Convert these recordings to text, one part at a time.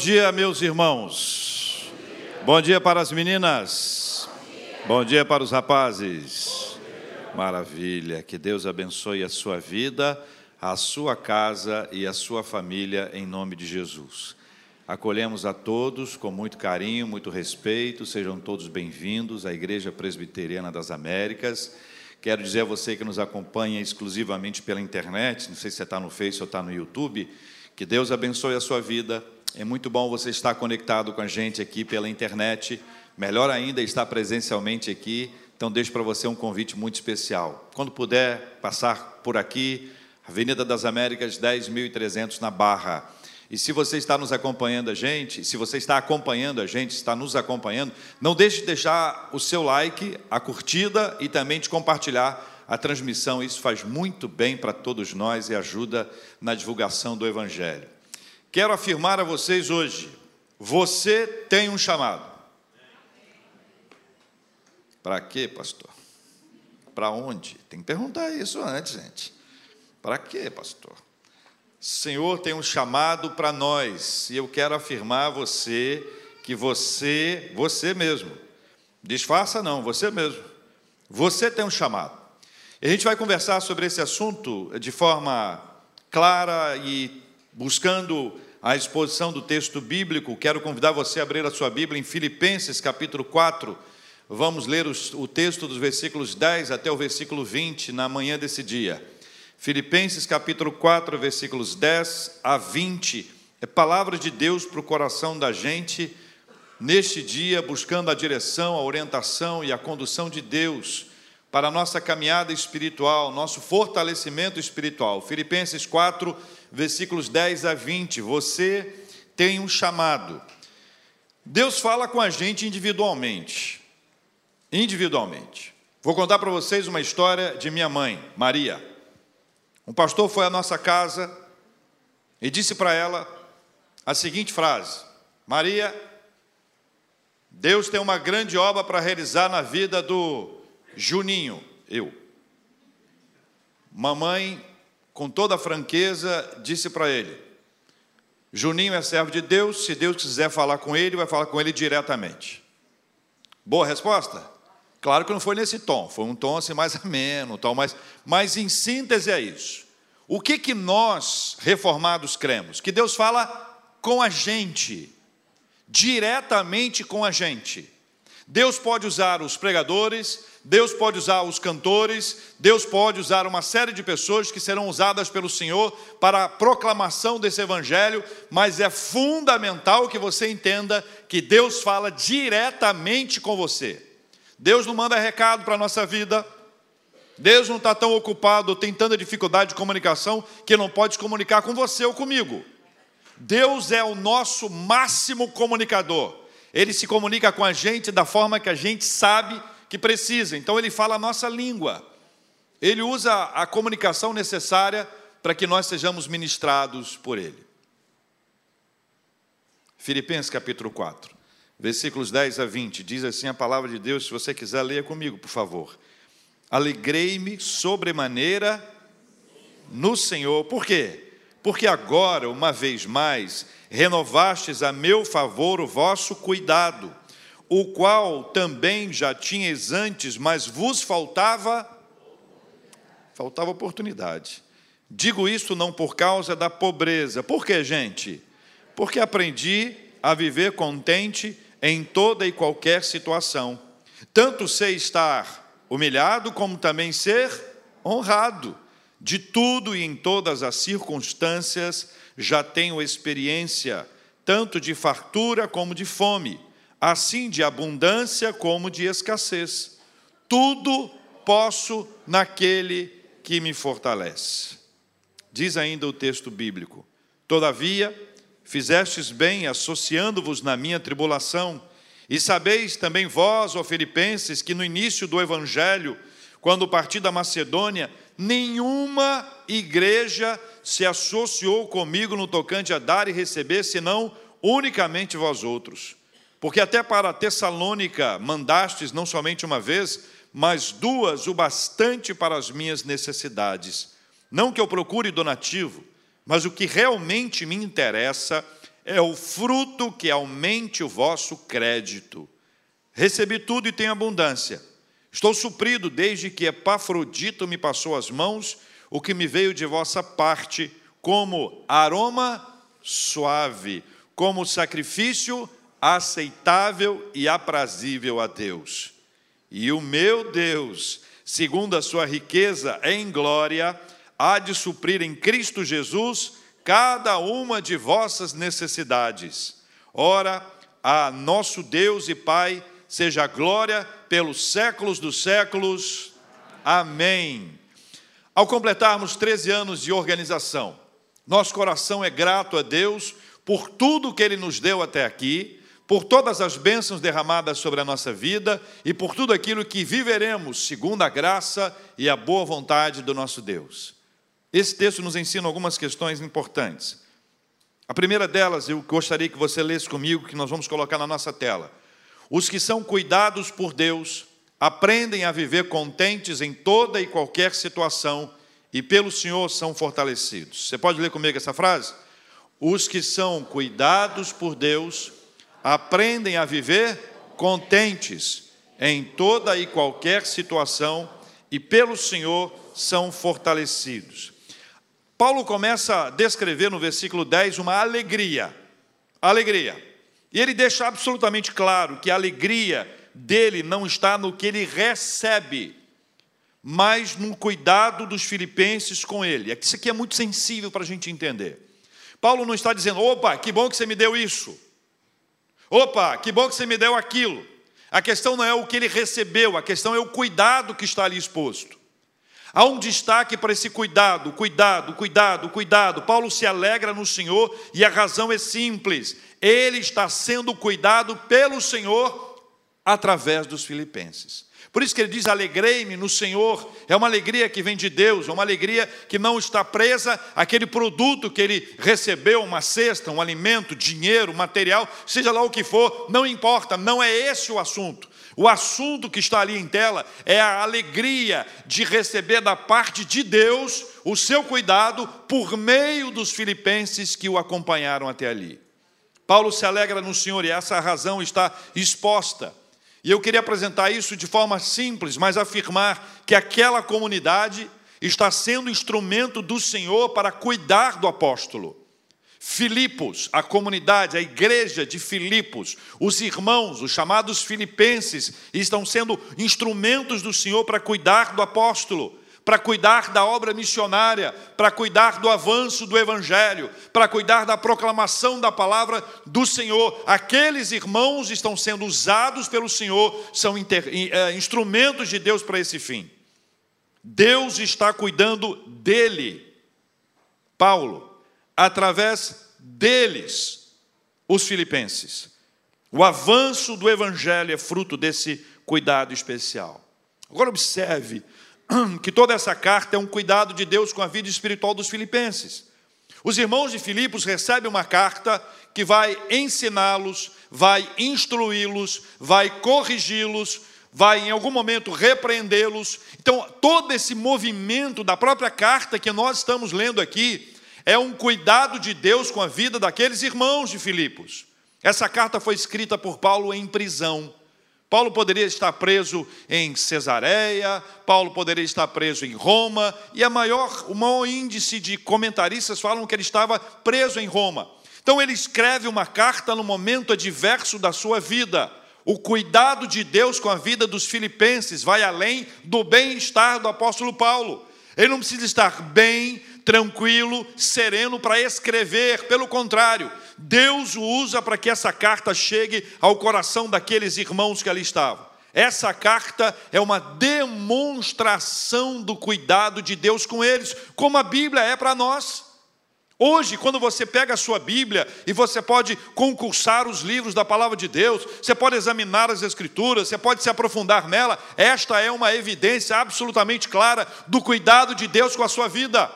Bom dia, meus irmãos. Bom dia para as meninas. Bom dia para os rapazes. Maravilha. Que Deus abençoe a sua vida, a sua casa e a sua família em nome de Jesus. Acolhemos a todos com muito carinho, muito respeito. Sejam todos bem-vindos à Igreja Presbiteriana das Américas. Quero dizer a você que nos acompanha exclusivamente pela internet, não sei se você está no Face ou está no YouTube, que Deus abençoe a sua vida é muito bom você estar conectado com a gente aqui pela internet. Melhor ainda estar presencialmente aqui. Então, deixo para você um convite muito especial. Quando puder passar por aqui, Avenida das Américas, 10.300 na Barra. E se você está nos acompanhando a gente, se você está acompanhando a gente, está nos acompanhando, não deixe de deixar o seu like, a curtida e também de compartilhar a transmissão. Isso faz muito bem para todos nós e ajuda na divulgação do Evangelho. Quero afirmar a vocês hoje: você tem um chamado. Para quê, pastor? Para onde? Tem que perguntar isso antes, gente. Para quê, pastor? O Senhor tem um chamado para nós, e eu quero afirmar a você que você, você mesmo, disfarça não, você mesmo, você tem um chamado. E a gente vai conversar sobre esse assunto de forma clara e buscando a exposição do texto bíblico, quero convidar você a abrir a sua Bíblia em Filipenses capítulo 4. Vamos ler o texto dos versículos 10 até o versículo 20 na manhã desse dia. Filipenses capítulo 4, versículos 10 a 20. É palavra de Deus para o coração da gente neste dia, buscando a direção, a orientação e a condução de Deus para a nossa caminhada espiritual, nosso fortalecimento espiritual. Filipenses 4, versículos 10 a 20. Você tem um chamado. Deus fala com a gente individualmente. Individualmente. Vou contar para vocês uma história de minha mãe, Maria. Um pastor foi à nossa casa e disse para ela a seguinte frase: Maria, Deus tem uma grande obra para realizar na vida do Juninho, eu. Mamãe com toda a franqueza, disse para ele: Juninho é servo de Deus, se Deus quiser falar com ele, vai falar com ele diretamente. Boa resposta? Claro que não foi nesse tom, foi um tom assim mais ameno, tom mais. Mas em síntese é isso. O que, que nós, reformados, cremos? Que Deus fala com a gente, diretamente com a gente. Deus pode usar os pregadores, Deus pode usar os cantores, Deus pode usar uma série de pessoas que serão usadas pelo Senhor para a proclamação desse evangelho, mas é fundamental que você entenda que Deus fala diretamente com você. Deus não manda recado para a nossa vida, Deus não está tão ocupado, tem tanta dificuldade de comunicação que não pode se comunicar com você ou comigo. Deus é o nosso máximo comunicador. Ele se comunica com a gente da forma que a gente sabe que precisa. Então ele fala a nossa língua. Ele usa a comunicação necessária para que nós sejamos ministrados por ele. Filipenses capítulo 4, versículos 10 a 20, diz assim a palavra de Deus, se você quiser leia comigo, por favor. Alegrei-me sobremaneira no Senhor. Por quê? Porque agora, uma vez mais, renovastes a meu favor o vosso cuidado o qual também já tinhas antes, mas vos faltava faltava oportunidade. Digo isso não por causa da pobreza. Por que, gente? Porque aprendi a viver contente em toda e qualquer situação. Tanto sei estar humilhado como também ser honrado. De tudo e em todas as circunstâncias já tenho experiência, tanto de fartura como de fome assim de abundância como de escassez. Tudo posso naquele que me fortalece. Diz ainda o texto bíblico: Todavia, fizestes bem associando-vos na minha tribulação, e sabeis também vós, ó Filipenses, que no início do evangelho, quando parti da Macedônia, nenhuma igreja se associou comigo no tocante a dar e receber, senão unicamente vós outros. Porque até para Tessalônica mandastes não somente uma vez, mas duas, o bastante para as minhas necessidades. Não que eu procure donativo, mas o que realmente me interessa é o fruto que aumente o vosso crédito. Recebi tudo e tenho abundância. Estou suprido desde que Epafrodito me passou as mãos, o que me veio de vossa parte, como aroma suave, como sacrifício aceitável e aprazível a Deus. E o meu Deus, segundo a sua riqueza em glória, há de suprir em Cristo Jesus cada uma de vossas necessidades. Ora, a nosso Deus e Pai seja glória pelos séculos dos séculos. Amém. Ao completarmos 13 anos de organização, nosso coração é grato a Deus por tudo que Ele nos deu até aqui, por todas as bênçãos derramadas sobre a nossa vida e por tudo aquilo que viveremos segundo a graça e a boa vontade do nosso Deus. Esse texto nos ensina algumas questões importantes. A primeira delas, eu gostaria que você lesse comigo, que nós vamos colocar na nossa tela. Os que são cuidados por Deus aprendem a viver contentes em toda e qualquer situação e pelo Senhor são fortalecidos. Você pode ler comigo essa frase? Os que são cuidados por Deus aprendem a viver contentes em toda e qualquer situação e pelo Senhor são fortalecidos. Paulo começa a descrever no versículo 10 uma alegria. Alegria. E ele deixa absolutamente claro que a alegria dele não está no que ele recebe, mas no cuidado dos filipenses com ele. Isso aqui é muito sensível para a gente entender. Paulo não está dizendo, opa, que bom que você me deu isso. Opa, que bom que você me deu aquilo. A questão não é o que ele recebeu, a questão é o cuidado que está ali exposto. Há um destaque para esse cuidado, cuidado, cuidado, cuidado. Paulo se alegra no Senhor e a razão é simples: ele está sendo cuidado pelo Senhor através dos filipenses. Por isso que ele diz: Alegrei-me no Senhor. É uma alegria que vem de Deus, é uma alegria que não está presa àquele produto que ele recebeu, uma cesta, um alimento, dinheiro, material, seja lá o que for, não importa, não é esse o assunto. O assunto que está ali em tela é a alegria de receber da parte de Deus o seu cuidado por meio dos filipenses que o acompanharam até ali. Paulo se alegra no Senhor e essa razão está exposta. E eu queria apresentar isso de forma simples, mas afirmar que aquela comunidade está sendo instrumento do Senhor para cuidar do apóstolo. Filipos, a comunidade, a igreja de Filipos, os irmãos, os chamados filipenses, estão sendo instrumentos do Senhor para cuidar do apóstolo, para cuidar da obra missionária, para cuidar do avanço do evangelho, para cuidar da proclamação da palavra do Senhor. Aqueles irmãos estão sendo usados pelo Senhor, são eh, instrumentos de Deus para esse fim. Deus está cuidando dele. Paulo, através deles, os filipenses. O avanço do evangelho é fruto desse cuidado especial. Agora observe que toda essa carta é um cuidado de Deus com a vida espiritual dos filipenses. Os irmãos de Filipos recebem uma carta que vai ensiná-los, vai instruí-los, vai corrigi-los, vai em algum momento repreendê-los. Então, todo esse movimento da própria carta que nós estamos lendo aqui é um cuidado de Deus com a vida daqueles irmãos de Filipos. Essa carta foi escrita por Paulo em prisão. Paulo poderia estar preso em Cesareia, Paulo poderia estar preso em Roma, e a maior, o maior índice de comentaristas falam que ele estava preso em Roma. Então ele escreve uma carta no momento adverso da sua vida. O cuidado de Deus com a vida dos filipenses vai além do bem-estar do apóstolo Paulo. Ele não precisa estar bem, tranquilo, sereno para escrever, pelo contrário, Deus o usa para que essa carta chegue ao coração daqueles irmãos que ali estavam. Essa carta é uma demonstração do cuidado de Deus com eles, como a Bíblia é para nós. Hoje, quando você pega a sua Bíblia e você pode concursar os livros da palavra de Deus, você pode examinar as Escrituras, você pode se aprofundar nela, esta é uma evidência absolutamente clara do cuidado de Deus com a sua vida.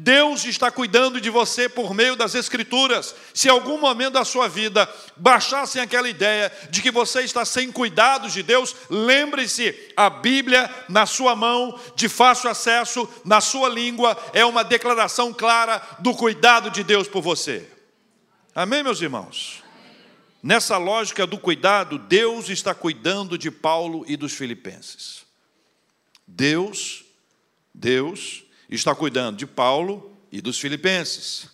Deus está cuidando de você por meio das Escrituras. Se algum momento da sua vida baixassem aquela ideia de que você está sem cuidados de Deus, lembre-se: a Bíblia na sua mão, de fácil acesso, na sua língua, é uma declaração clara do cuidado de Deus por você. Amém, meus irmãos? Nessa lógica do cuidado, Deus está cuidando de Paulo e dos filipenses. Deus, Deus está cuidando de Paulo e dos filipenses.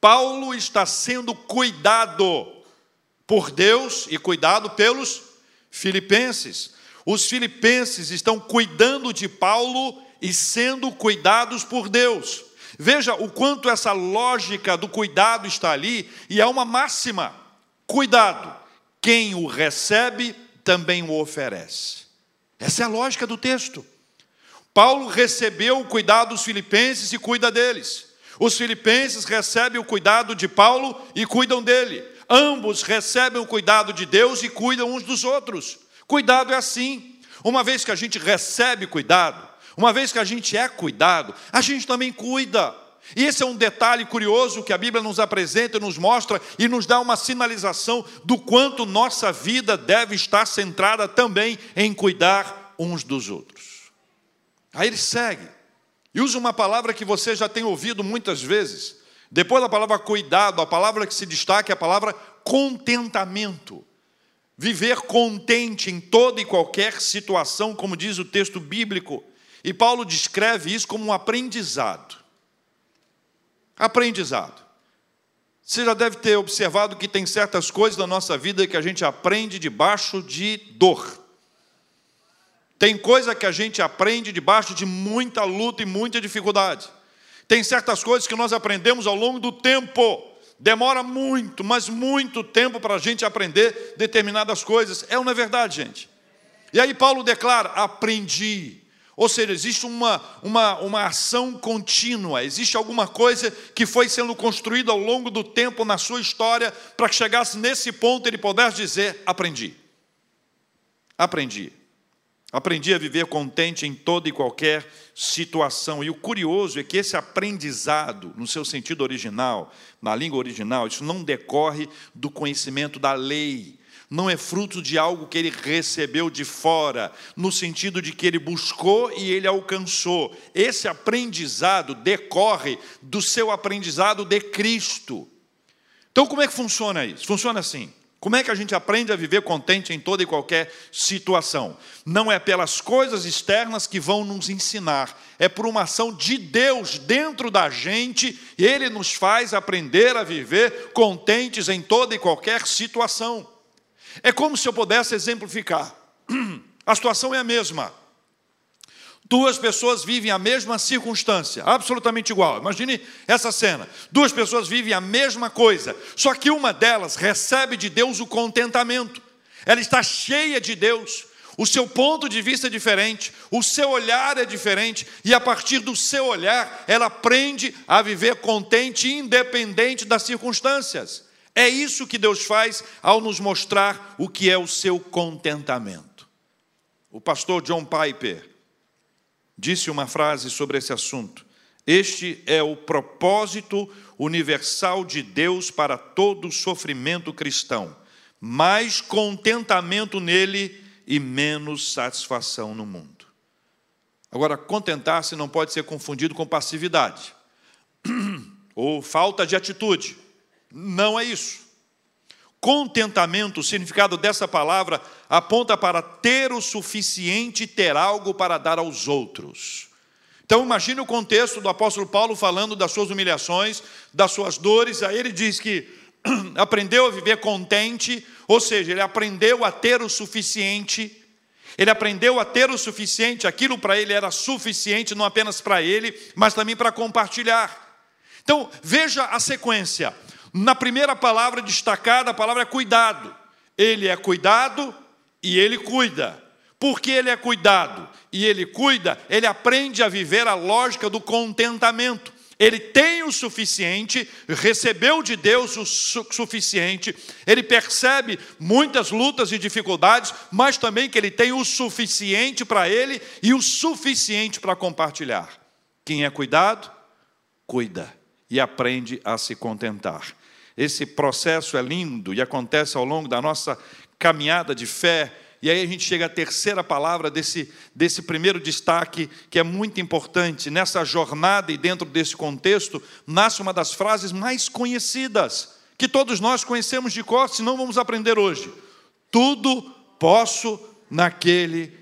Paulo está sendo cuidado por Deus e cuidado pelos filipenses. Os filipenses estão cuidando de Paulo e sendo cuidados por Deus. Veja o quanto essa lógica do cuidado está ali, e é uma máxima: cuidado, quem o recebe também o oferece. Essa é a lógica do texto. Paulo recebeu o cuidado dos filipenses e cuida deles. Os filipenses recebem o cuidado de Paulo e cuidam dele. Ambos recebem o cuidado de Deus e cuidam uns dos outros. Cuidado é assim. Uma vez que a gente recebe cuidado, uma vez que a gente é cuidado, a gente também cuida. E esse é um detalhe curioso que a Bíblia nos apresenta, nos mostra e nos dá uma sinalização do quanto nossa vida deve estar centrada também em cuidar uns dos outros. Aí ele segue e usa uma palavra que você já tem ouvido muitas vezes. Depois da palavra cuidado, a palavra que se destaca é a palavra contentamento. Viver contente em toda e qualquer situação, como diz o texto bíblico. E Paulo descreve isso como um aprendizado. Aprendizado. Você já deve ter observado que tem certas coisas na nossa vida que a gente aprende debaixo de dor. Tem coisa que a gente aprende debaixo de muita luta e muita dificuldade. Tem certas coisas que nós aprendemos ao longo do tempo. Demora muito, mas muito tempo para a gente aprender determinadas coisas. É ou não é verdade, gente? E aí Paulo declara: aprendi. Ou seja, existe uma, uma, uma ação contínua, existe alguma coisa que foi sendo construída ao longo do tempo na sua história para que chegasse nesse ponto ele pudesse dizer: aprendi. Aprendi. Aprendi a viver contente em toda e qualquer situação. E o curioso é que esse aprendizado, no seu sentido original, na língua original, isso não decorre do conhecimento da lei, não é fruto de algo que ele recebeu de fora, no sentido de que ele buscou e ele alcançou. Esse aprendizado decorre do seu aprendizado de Cristo. Então, como é que funciona isso? Funciona assim. Como é que a gente aprende a viver contente em toda e qualquer situação? Não é pelas coisas externas que vão nos ensinar, é por uma ação de Deus dentro da gente, Ele nos faz aprender a viver contentes em toda e qualquer situação. É como se eu pudesse exemplificar. A situação é a mesma. Duas pessoas vivem a mesma circunstância, absolutamente igual. Imagine essa cena. Duas pessoas vivem a mesma coisa, só que uma delas recebe de Deus o contentamento. Ela está cheia de Deus. O seu ponto de vista é diferente, o seu olhar é diferente, e a partir do seu olhar, ela aprende a viver contente, independente das circunstâncias. É isso que Deus faz ao nos mostrar o que é o seu contentamento. O pastor John Piper disse uma frase sobre esse assunto. Este é o propósito universal de Deus para todo sofrimento cristão: mais contentamento nele e menos satisfação no mundo. Agora, contentar-se não pode ser confundido com passividade ou falta de atitude. Não é isso. Contentamento, o significado dessa palavra, aponta para ter o suficiente ter algo para dar aos outros. Então imagine o contexto do apóstolo Paulo falando das suas humilhações, das suas dores, aí ele diz que aprendeu a viver contente, ou seja, ele aprendeu a ter o suficiente, ele aprendeu a ter o suficiente, aquilo para ele era suficiente, não apenas para ele, mas também para compartilhar. Então veja a sequência: na primeira palavra destacada, a palavra é cuidado. Ele é cuidado e ele cuida. Porque ele é cuidado e ele cuida, ele aprende a viver a lógica do contentamento. Ele tem o suficiente, recebeu de Deus o su suficiente, ele percebe muitas lutas e dificuldades, mas também que ele tem o suficiente para ele e o suficiente para compartilhar. Quem é cuidado, cuida e aprende a se contentar. Esse processo é lindo e acontece ao longo da nossa caminhada de fé. E aí a gente chega à terceira palavra desse, desse primeiro destaque, que é muito importante. Nessa jornada e dentro desse contexto, nasce uma das frases mais conhecidas. que todos nós conhecemos de cor, senão vamos aprender hoje. Tudo posso naquele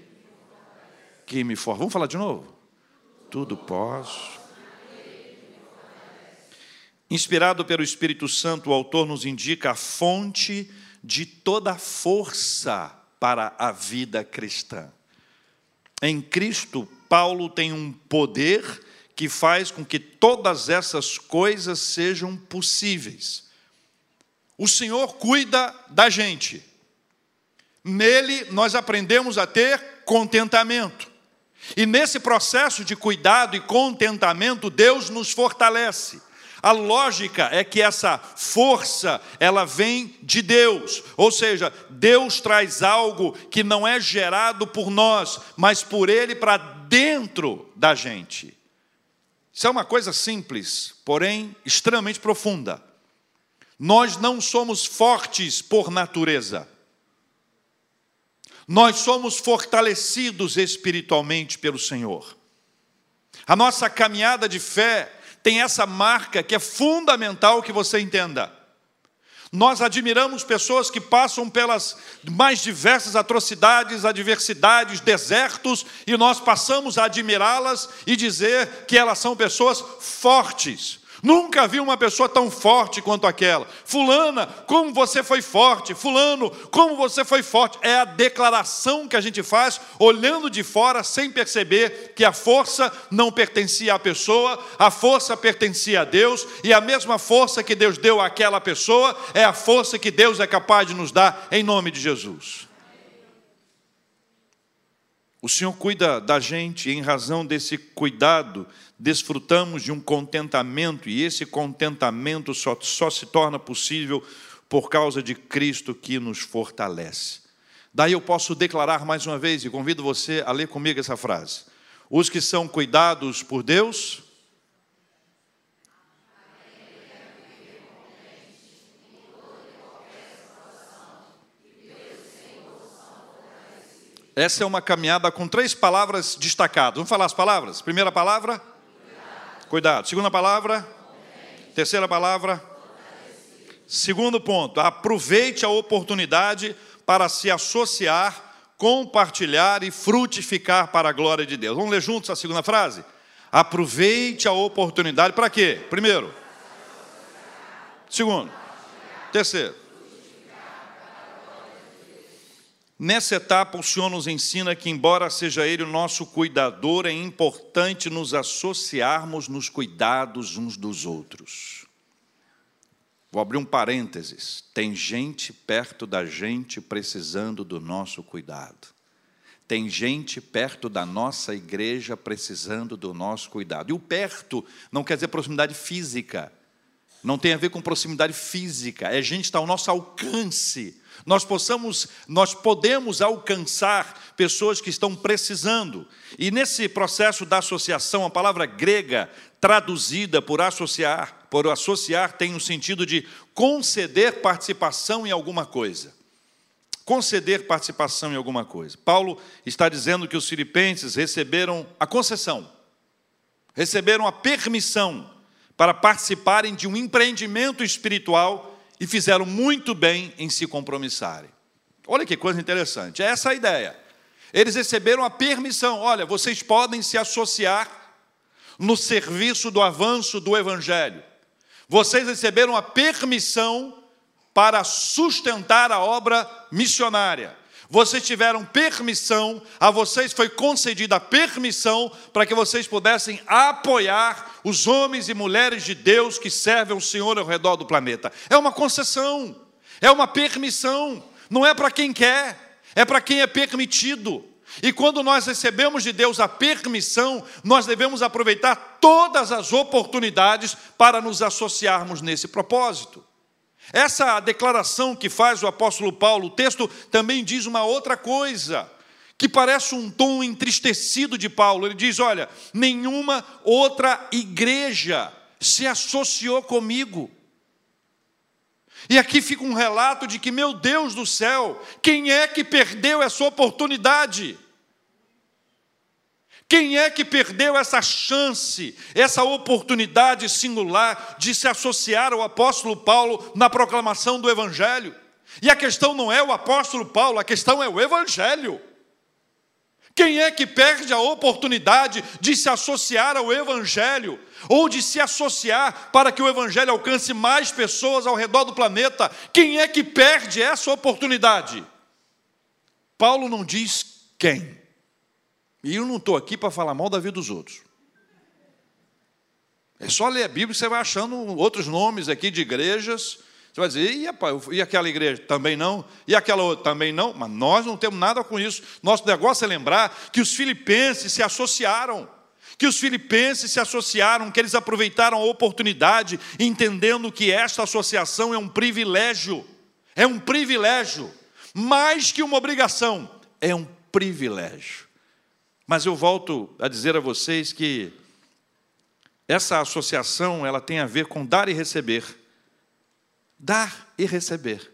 que me for. Vamos falar de novo? Tudo posso. Inspirado pelo Espírito Santo, o autor nos indica a fonte de toda força para a vida cristã. Em Cristo, Paulo tem um poder que faz com que todas essas coisas sejam possíveis. O Senhor cuida da gente. Nele nós aprendemos a ter contentamento. E nesse processo de cuidado e contentamento, Deus nos fortalece. A lógica é que essa força, ela vem de Deus. Ou seja, Deus traz algo que não é gerado por nós, mas por ele para dentro da gente. Isso é uma coisa simples, porém extremamente profunda. Nós não somos fortes por natureza. Nós somos fortalecidos espiritualmente pelo Senhor. A nossa caminhada de fé tem essa marca que é fundamental que você entenda. Nós admiramos pessoas que passam pelas mais diversas atrocidades, adversidades, desertos, e nós passamos a admirá-las e dizer que elas são pessoas fortes, Nunca vi uma pessoa tão forte quanto aquela. Fulana, como você foi forte. Fulano, como você foi forte. É a declaração que a gente faz, olhando de fora, sem perceber que a força não pertencia à pessoa, a força pertencia a Deus, e a mesma força que Deus deu àquela pessoa é a força que Deus é capaz de nos dar em nome de Jesus. O Senhor cuida da gente, em razão desse cuidado, desfrutamos de um contentamento, e esse contentamento só, só se torna possível por causa de Cristo que nos fortalece. Daí eu posso declarar mais uma vez, e convido você a ler comigo essa frase: Os que são cuidados por Deus. Essa é uma caminhada com três palavras destacadas. Vamos falar as palavras? Primeira palavra, Cuidado. Segunda palavra. Terceira palavra. Segundo ponto, aproveite a oportunidade para se associar, compartilhar e frutificar para a glória de Deus. Vamos ler juntos a segunda frase? Aproveite a oportunidade para quê? Primeiro. Segundo. Terceiro. Nessa etapa, o Senhor nos ensina que, embora seja Ele o nosso cuidador, é importante nos associarmos nos cuidados uns dos outros. Vou abrir um parênteses. Tem gente perto da gente precisando do nosso cuidado. Tem gente perto da nossa igreja precisando do nosso cuidado. E o perto não quer dizer proximidade física. Não tem a ver com proximidade física. É gente que está ao nosso alcance nós possamos, nós podemos alcançar pessoas que estão precisando. E nesse processo da associação, a palavra grega traduzida por associar, por associar tem o sentido de conceder participação em alguma coisa. Conceder participação em alguma coisa. Paulo está dizendo que os filipenses receberam a concessão, receberam a permissão para participarem de um empreendimento espiritual e fizeram muito bem em se compromissarem. Olha que coisa interessante, é essa a ideia. Eles receberam a permissão: olha, vocês podem se associar no serviço do avanço do Evangelho. Vocês receberam a permissão para sustentar a obra missionária vocês tiveram permissão, a vocês foi concedida a permissão para que vocês pudessem apoiar os homens e mulheres de Deus que servem o Senhor ao redor do planeta. É uma concessão, é uma permissão, não é para quem quer, é para quem é permitido. E quando nós recebemos de Deus a permissão, nós devemos aproveitar todas as oportunidades para nos associarmos nesse propósito. Essa declaração que faz o apóstolo Paulo, o texto também diz uma outra coisa, que parece um tom entristecido de Paulo. Ele diz: Olha, nenhuma outra igreja se associou comigo. E aqui fica um relato de que, meu Deus do céu, quem é que perdeu essa oportunidade? Quem é que perdeu essa chance, essa oportunidade singular de se associar ao apóstolo Paulo na proclamação do Evangelho? E a questão não é o apóstolo Paulo, a questão é o Evangelho. Quem é que perde a oportunidade de se associar ao Evangelho, ou de se associar para que o Evangelho alcance mais pessoas ao redor do planeta? Quem é que perde essa oportunidade? Paulo não diz quem. E eu não estou aqui para falar mal da vida dos outros. É só ler a Bíblia e você vai achando outros nomes aqui de igrejas. Você vai dizer, e, rapaz, e aquela igreja também não? E aquela outra também não? Mas nós não temos nada com isso. Nosso negócio é lembrar que os filipenses se associaram. Que os filipenses se associaram, que eles aproveitaram a oportunidade, entendendo que esta associação é um privilégio. É um privilégio. Mais que uma obrigação, é um privilégio. Mas eu volto a dizer a vocês que essa associação, ela tem a ver com dar e receber. Dar e receber.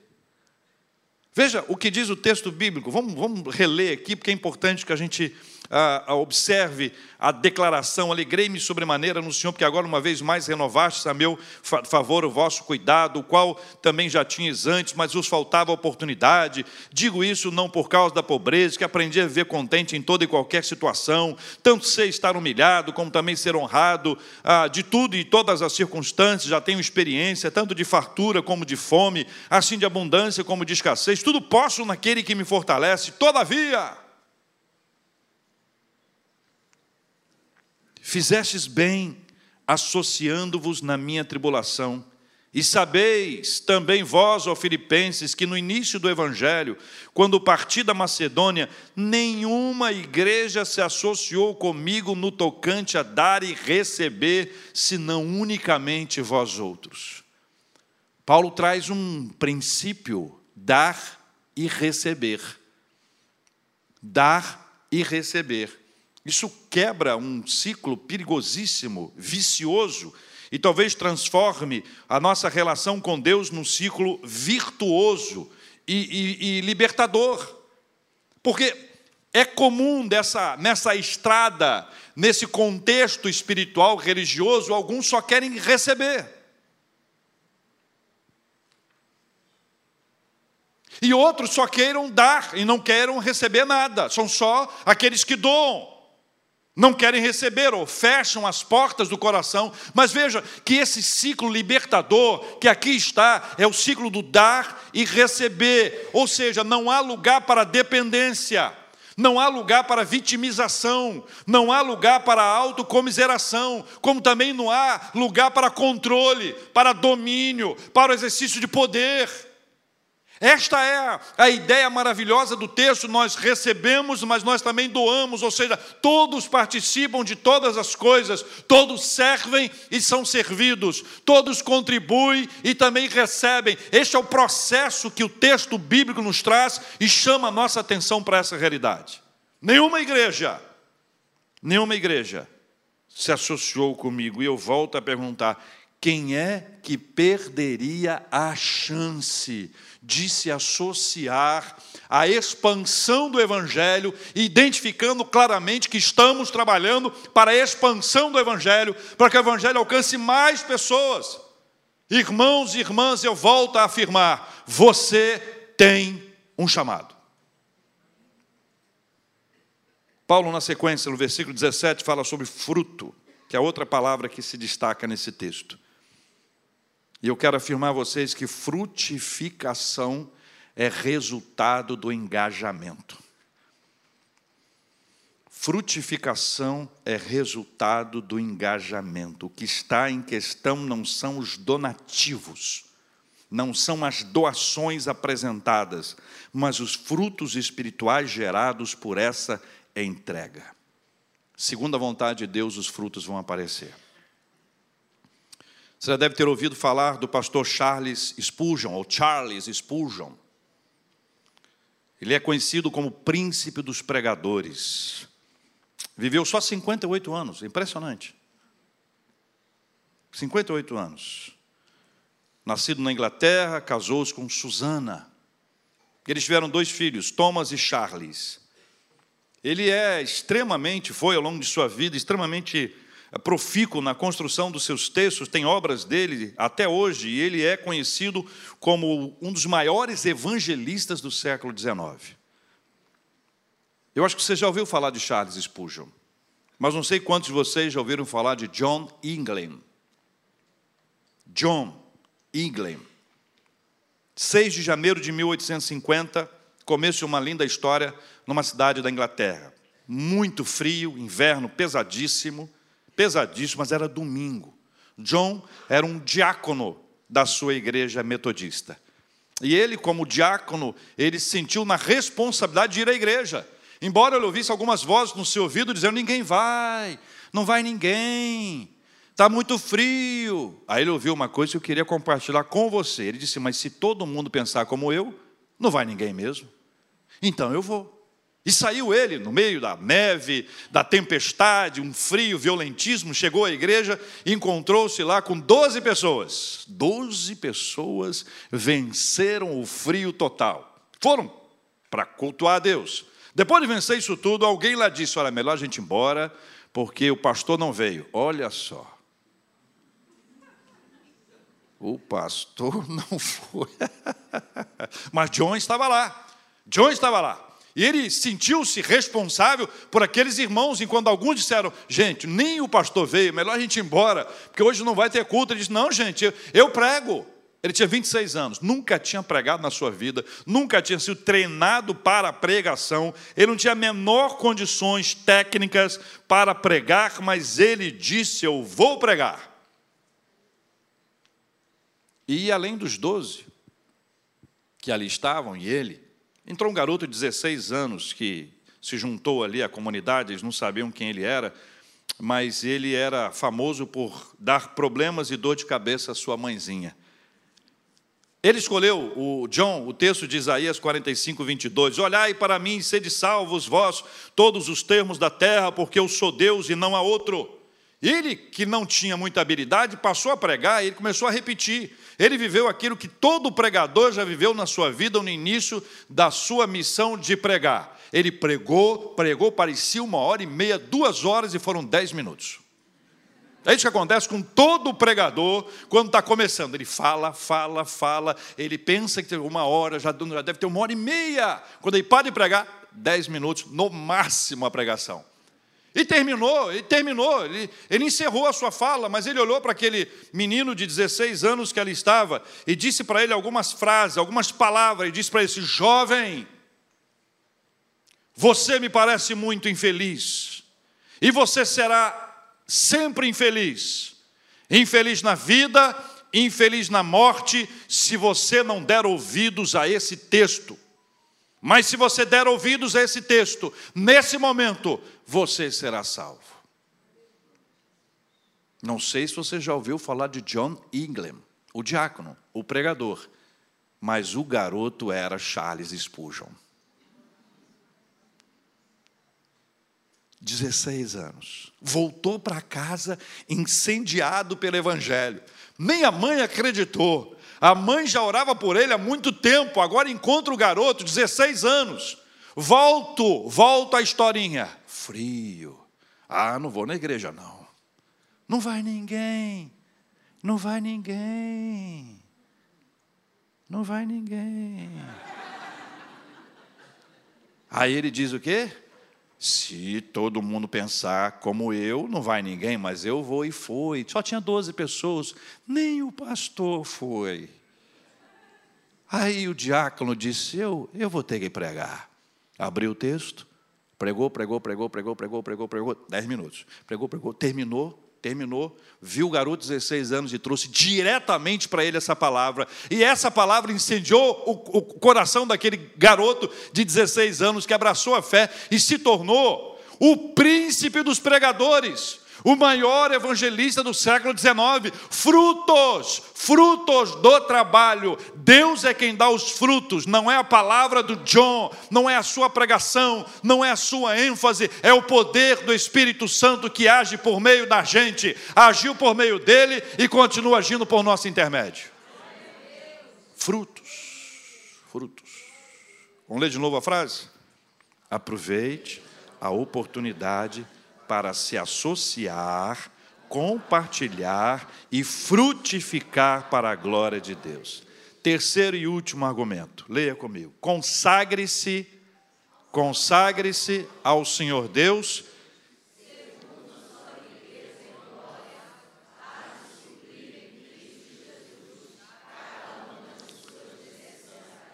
Veja o que diz o texto bíblico. Vamos, vamos reler aqui, porque é importante que a gente ah, observe a declaração, alegrei-me sobremaneira no Senhor, porque agora uma vez mais renovastes a meu favor o vosso cuidado, o qual também já tinhas antes, mas vos faltava oportunidade. Digo isso não por causa da pobreza, que aprendi a viver contente em toda e qualquer situação, tanto sei estar humilhado, como também ser honrado, ah, de tudo e todas as circunstâncias, já tenho experiência, tanto de fartura como de fome, assim de abundância como de escassez, tudo posso naquele que me fortalece, todavia Fizestes bem, associando-vos na minha tribulação. E sabeis também vós, ó Filipenses, que no início do Evangelho, quando parti da Macedônia, nenhuma igreja se associou comigo no tocante a dar e receber, senão unicamente vós outros. Paulo traz um princípio: dar e receber. Dar e receber. Isso quebra um ciclo perigosíssimo, vicioso, e talvez transforme a nossa relação com Deus num ciclo virtuoso e, e, e libertador. Porque é comum dessa, nessa estrada, nesse contexto espiritual, religioso, alguns só querem receber. E outros só queiram dar e não queiram receber nada, são só aqueles que doam não querem receber ou fecham as portas do coração. Mas veja que esse ciclo libertador que aqui está é o ciclo do dar e receber, ou seja, não há lugar para dependência. Não há lugar para vitimização, não há lugar para autocomiseração, como também não há lugar para controle, para domínio, para o exercício de poder. Esta é a, ideia maravilhosa do texto. Nós recebemos, mas nós também doamos, ou seja, todos participam de todas as coisas, todos servem e são servidos, todos contribuem e também recebem. Este é o processo que o texto bíblico nos traz e chama a nossa atenção para essa realidade. Nenhuma igreja, nenhuma igreja se associou comigo, e eu volto a perguntar: quem é que perderia a chance de se associar à expansão do Evangelho, identificando claramente que estamos trabalhando para a expansão do Evangelho, para que o Evangelho alcance mais pessoas. Irmãos e irmãs, eu volto a afirmar: você tem um chamado. Paulo, na sequência, no versículo 17, fala sobre fruto, que é outra palavra que se destaca nesse texto. E eu quero afirmar a vocês que frutificação é resultado do engajamento. Frutificação é resultado do engajamento. O que está em questão não são os donativos, não são as doações apresentadas, mas os frutos espirituais gerados por essa entrega. Segundo a vontade de Deus, os frutos vão aparecer. Você já deve ter ouvido falar do pastor Charles Spurgeon, ou Charles Spurgeon. Ele é conhecido como príncipe dos pregadores. Viveu só 58 anos, impressionante. 58 anos. Nascido na Inglaterra, casou-se com Susana. Eles tiveram dois filhos, Thomas e Charles. ele é extremamente, foi ao longo de sua vida, extremamente profícuo na construção dos seus textos, tem obras dele até hoje, e ele é conhecido como um dos maiores evangelistas do século XIX. Eu acho que você já ouviu falar de Charles Spurgeon, mas não sei quantos de vocês já ouviram falar de John England. John England. 6 de janeiro de 1850, começo de uma linda história numa cidade da Inglaterra. Muito frio, inverno pesadíssimo, pesadíssimo, mas era domingo. John era um diácono da sua igreja metodista. E ele, como diácono, ele se sentiu na responsabilidade de ir à igreja. Embora ele ouvisse algumas vozes no seu ouvido dizendo: ninguém vai, não vai ninguém, está muito frio. Aí ele ouviu uma coisa que eu queria compartilhar com você. Ele disse: Mas se todo mundo pensar como eu, não vai ninguém mesmo. Então eu vou. E saiu ele no meio da neve, da tempestade, um frio violentíssimo, chegou à igreja e encontrou-se lá com 12 pessoas. 12 pessoas venceram o frio total. Foram para cultuar a Deus. Depois de vencer isso tudo, alguém lá disse: Olha, melhor a gente ir embora, porque o pastor não veio. Olha só. O pastor não foi. Mas John estava lá. John estava lá. E ele sentiu-se responsável por aqueles irmãos, enquanto alguns disseram: gente, nem o pastor veio, melhor a gente ir embora, porque hoje não vai ter culto. Ele disse: não, gente, eu, prego. Ele tinha 26 anos, nunca tinha pregado na sua vida, nunca tinha sido treinado para a pregação, ele não tinha menor condições técnicas para pregar, mas ele disse: Eu vou pregar. E além dos doze que ali estavam, e ele, Entrou um garoto de 16 anos que se juntou ali à comunidade, eles não sabiam quem ele era, mas ele era famoso por dar problemas e dor de cabeça à sua mãezinha. Ele escolheu, o John, o texto de Isaías 45, 22, Olhai para mim, sede salvos vós, todos os termos da terra, porque eu sou Deus e não há outro. Ele, que não tinha muita habilidade, passou a pregar e ele começou a repetir. Ele viveu aquilo que todo pregador já viveu na sua vida no início da sua missão de pregar. Ele pregou, pregou, parecia uma hora e meia, duas horas e foram dez minutos. É isso que acontece com todo pregador quando está começando. Ele fala, fala, fala, ele pensa que tem uma hora, já, deve ter uma hora e meia. Quando ele para de pregar, dez minutos, no máximo a pregação. E terminou, ele terminou, ele, ele encerrou a sua fala, mas ele olhou para aquele menino de 16 anos que ali estava e disse para ele algumas frases, algumas palavras, e disse para esse jovem: Você me parece muito infeliz, e você será sempre infeliz, infeliz na vida, infeliz na morte, se você não der ouvidos a esse texto. Mas se você der ouvidos a esse texto, nesse momento, você será salvo. Não sei se você já ouviu falar de John Ingram, o diácono, o pregador, mas o garoto era Charles Spurgeon. 16 anos. Voltou para casa incendiado pelo Evangelho. Nem a mãe acreditou. A mãe já orava por ele há muito tempo, agora encontra o garoto, 16 anos. Volto, volto à historinha. Frio. Ah, não vou na igreja, não. Não vai ninguém. Não vai ninguém. Não vai ninguém. Aí ele diz o quê? Se todo mundo pensar como eu, não vai ninguém, mas eu vou e foi. Só tinha 12 pessoas, nem o pastor foi. Aí o diácono disse: Eu, eu vou ter que pregar. Abriu o texto, pregou, pregou, pregou, pregou, pregou, pregou, pregou, dez minutos. Pregou, pregou, terminou, terminou, viu o garoto de 16 anos e trouxe diretamente para ele essa palavra. E essa palavra incendiou o, o, coração daquele garoto de 16 anos que abraçou a fé e se tornou o príncipe dos pregadores o maior evangelista do século XIX. Frutos, frutos do trabalho. Deus é quem dá os frutos, não é a palavra do John, não é a sua pregação, não é a sua ênfase, é o poder do Espírito Santo que age por meio da gente, agiu por meio dele e continua agindo por nosso intermédio. Frutos, frutos. Vamos ler de novo a frase? Aproveite a oportunidade para se associar, compartilhar e frutificar para a glória de Deus. Terceiro e último argumento, leia comigo. Consagre-se, consagre-se ao Senhor Deus.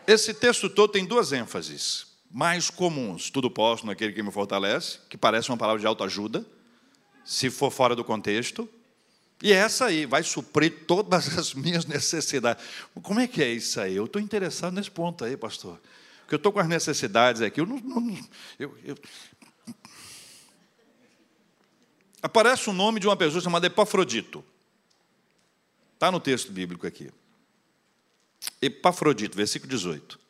Esse texto todo tem duas ênfases mais comuns. Tudo posso naquele que me fortalece, que parece uma palavra de autoajuda, se for fora do contexto. E essa aí vai suprir todas as minhas necessidades. Como é que é isso aí? Eu estou interessado nesse ponto aí, pastor. Porque eu estou com as necessidades aqui. Eu não, não eu, eu... Aparece o nome de uma pessoa chamada Epafrodito. Está no texto bíblico aqui. Epafrodito, versículo 18.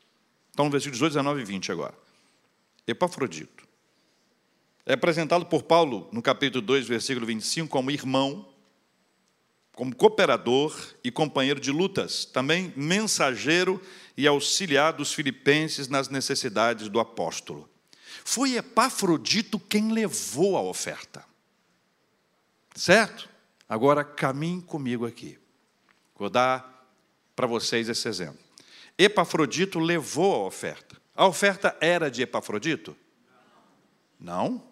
Então, no versículo 18, 19 e 20 agora. Epafrodito. É apresentado por Paulo no capítulo 2, versículo 25, como irmão, como cooperador e companheiro de lutas, também mensageiro e auxiliar dos filipenses nas necessidades do apóstolo. Foi Epafrodito quem levou a oferta. Certo? Agora caminhe comigo aqui. Vou dar para vocês esse exemplo. Epafrodito levou a oferta. A oferta era de Epafrodito? Não?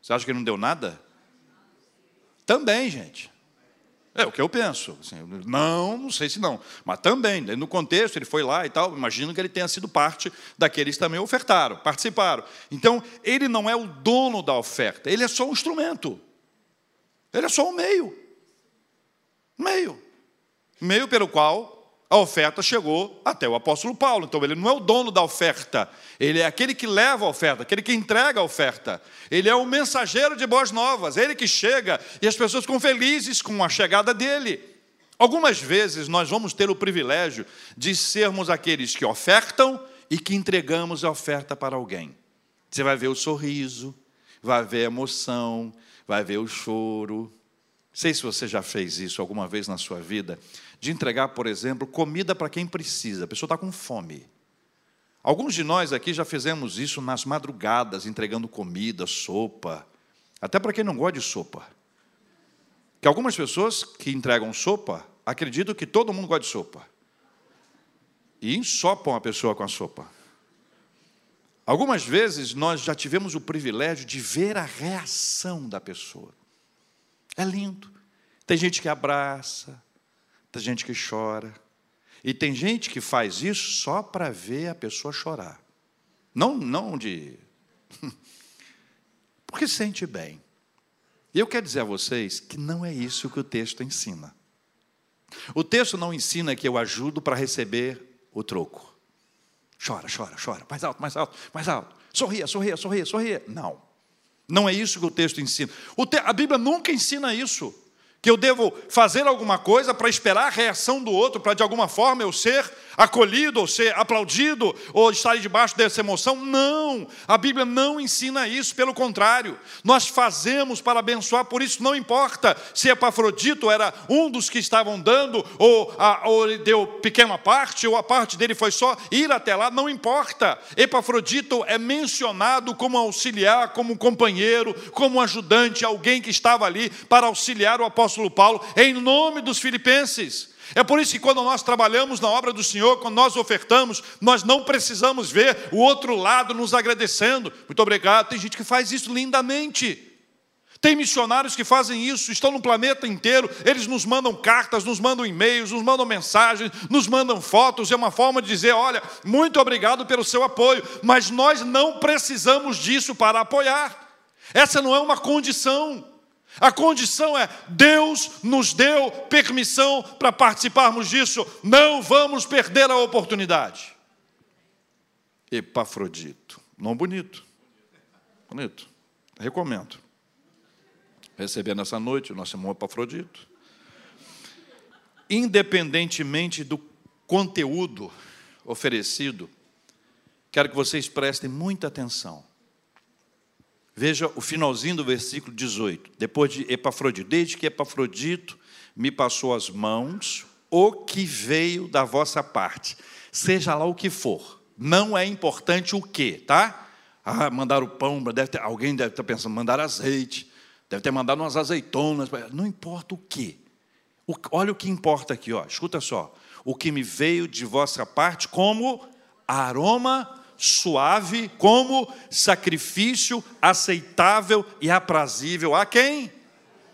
Você acha que ele não deu nada? Também, gente. É o que eu penso. Assim, não, não sei se não. Mas também, no contexto, ele foi lá e tal. Imagino que ele tenha sido parte daqueles que também ofertaram, participaram. Então, ele não é o dono da oferta, ele é só um instrumento. Ele é só um meio. Meio. Meio pelo qual a oferta chegou até o apóstolo Paulo. Então ele não é o dono da oferta, ele é aquele que leva a oferta, aquele que entrega a oferta. Ele é o mensageiro de boas novas, ele que chega e as pessoas ficam felizes com a chegada dele. Algumas vezes nós vamos ter o privilégio de sermos aqueles que ofertam e que entregamos a oferta para alguém. Você vai ver o sorriso, vai ver a emoção, vai ver o choro. Sei se você já fez isso alguma vez na sua vida de entregar, por exemplo, comida para quem precisa. A pessoa está com fome. Alguns de nós aqui já fizemos isso nas madrugadas, entregando comida, sopa, até para quem não gosta de sopa. Que algumas pessoas que entregam sopa acreditam que todo mundo gosta de sopa. E ensopam a pessoa com a sopa. Algumas vezes nós já tivemos o privilégio de ver a reação da pessoa. É lindo. Tem gente que abraça, tem gente que chora. E tem gente que faz isso só para ver a pessoa chorar. Não, não de. Porque sente bem. E eu quero dizer a vocês que não é isso que o texto ensina. O texto não ensina que eu ajudo para receber o troco. Chora, chora, chora. Mais alto, mais alto, mais alto. Sorria, sorria, sorria, sorria. Não. Não é isso que o texto ensina. O te... A Bíblia nunca ensina isso que eu devo fazer alguma coisa para esperar a reação do outro, para de alguma forma eu ser acolhido, ou ser aplaudido, ou estar debaixo dessa emoção. Não, a Bíblia não ensina isso, pelo contrário, nós fazemos para abençoar, por isso não importa se Epafrodito era um dos que estavam dando, ou, a, ou ele deu pequena parte, ou a parte dele foi só ir até lá, não importa. Epafrodito é mencionado como auxiliar, como companheiro, como ajudante, alguém que estava ali para auxiliar o apóstolo Paulo, em nome dos filipenses. É por isso que quando nós trabalhamos na obra do Senhor, quando nós ofertamos, nós não precisamos ver o outro lado nos agradecendo. Muito obrigado. Tem gente que faz isso lindamente. Tem missionários que fazem isso, estão no planeta inteiro, eles nos mandam cartas, nos mandam e-mails, nos mandam mensagens, nos mandam fotos, é uma forma de dizer: olha, muito obrigado pelo seu apoio, mas nós não precisamos disso para apoiar. Essa não é uma condição. A condição é: Deus nos deu permissão para participarmos disso, não vamos perder a oportunidade. Epafrodito, nome bonito, bonito, recomendo. Receber nessa noite o nosso irmão Epafrodito. Independentemente do conteúdo oferecido, quero que vocês prestem muita atenção. Veja o finalzinho do versículo 18. Depois de Epafrodito. Desde que Epafrodito me passou as mãos, o que veio da vossa parte, seja lá o que for. Não é importante o que, tá? Ah, mandaram o pão, deve ter, alguém deve estar pensando, mandar azeite, deve ter mandado umas azeitonas. Não importa o que. olha o que importa aqui, ó. escuta só. O que me veio de vossa parte como aroma suave, como sacrifício aceitável e aprazível a quem?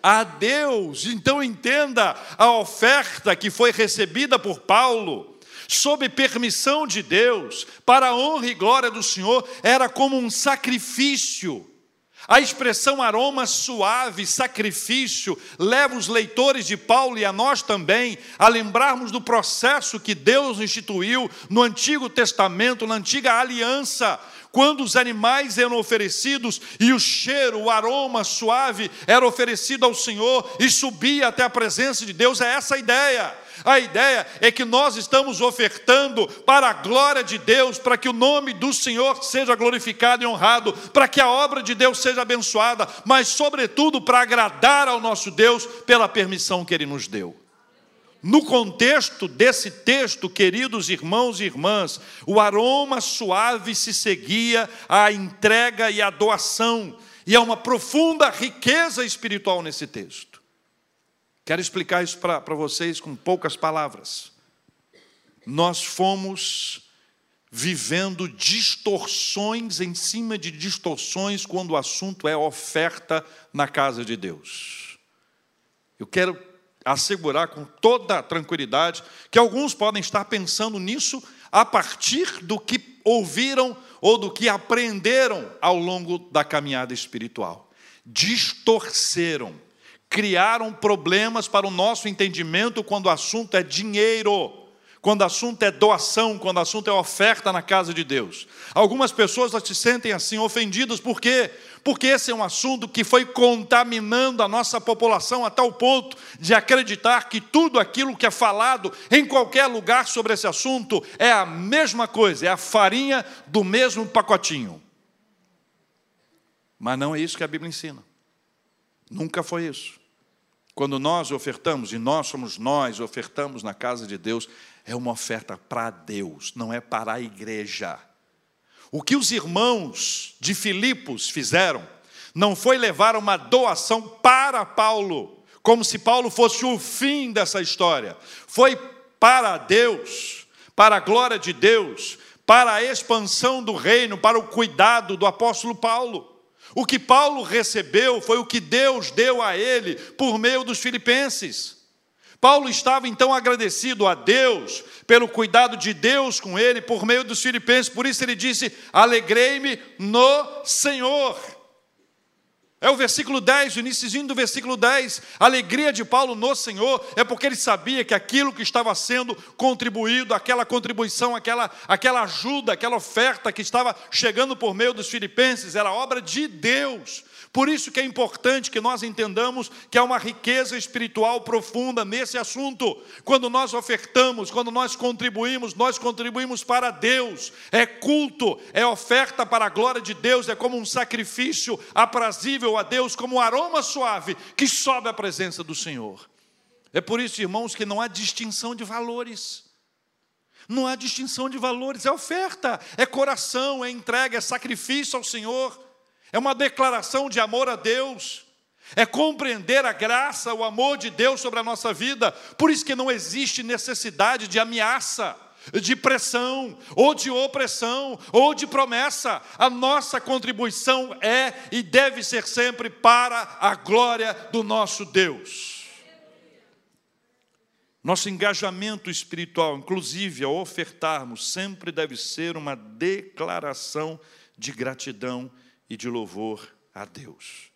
A Deus. Então entenda a oferta que foi recebida por Paulo sob permissão de Deus, para a honra e glória do Senhor, era como um sacrifício. A expressão aroma suave, sacrifício, leva os leitores de Paulo e a nós também a lembrarmos do processo que Deus instituiu no Antigo Testamento, na antiga aliança, quando os animais eram oferecidos e o cheiro, o aroma suave era oferecido ao Senhor e subia até a presença de Deus, é essa a ideia. A ideia é que nós estamos ofertando para a glória de Deus, para que o nome do Senhor seja glorificado e honrado, para que a obra de Deus seja abençoada, mas, sobretudo, para agradar ao nosso Deus pela permissão que Ele nos deu. No contexto desse texto, queridos irmãos e irmãs, o aroma suave se seguia à entrega e à doação, e há uma profunda riqueza espiritual nesse texto. Quero explicar isso para vocês com poucas palavras. Nós fomos vivendo distorções em cima de distorções quando o assunto é oferta na casa de Deus. Eu quero assegurar com toda tranquilidade que alguns podem estar pensando nisso a partir do que ouviram ou do que aprenderam ao longo da caminhada espiritual. Distorceram criaram problemas para o nosso entendimento quando o assunto é dinheiro, quando o assunto é doação, quando o assunto é oferta na casa de Deus. Algumas pessoas se sentem assim ofendidas, por quê? Porque esse é um assunto que foi contaminando a nossa população a tal ponto de acreditar que tudo aquilo que é falado em qualquer lugar sobre esse assunto é a mesma coisa, é a farinha do mesmo pacotinho. Mas não é isso que a Bíblia ensina. Nunca foi isso. Quando nós ofertamos, e nós somos nós, ofertamos na casa de Deus, é uma oferta para Deus, não é para a igreja. O que os irmãos de Filipos fizeram não foi levar uma doação para Paulo, como se Paulo fosse o fim dessa história. Foi para Deus, para a glória de Deus, para a expansão do reino, para o cuidado do apóstolo Paulo. O que Paulo recebeu foi o que Deus deu a ele por meio dos filipenses. Paulo estava então agradecido a Deus pelo cuidado de Deus com ele por meio dos filipenses, por isso ele disse: Alegrei-me no Senhor. É o versículo 10, o iníciozinho do versículo 10. A alegria de Paulo no Senhor é porque ele sabia que aquilo que estava sendo contribuído, aquela contribuição, aquela, aquela ajuda, aquela oferta que estava chegando por meio dos filipenses, era obra de Deus. Por isso que é importante que nós entendamos que há uma riqueza espiritual profunda nesse assunto. Quando nós ofertamos, quando nós contribuímos, nós contribuímos para Deus. É culto, é oferta para a glória de Deus, é como um sacrifício aprazível a Deus, como um aroma suave que sobe à presença do Senhor. É por isso, irmãos, que não há distinção de valores. Não há distinção de valores, é oferta, é coração, é entrega, é sacrifício ao Senhor é uma declaração de amor a Deus, é compreender a graça, o amor de Deus sobre a nossa vida. Por isso que não existe necessidade de ameaça, de pressão, ou de opressão, ou de promessa. A nossa contribuição é e deve ser sempre para a glória do nosso Deus. Nosso engajamento espiritual, inclusive ao ofertarmos, sempre deve ser uma declaração de gratidão e de louvor a Deus.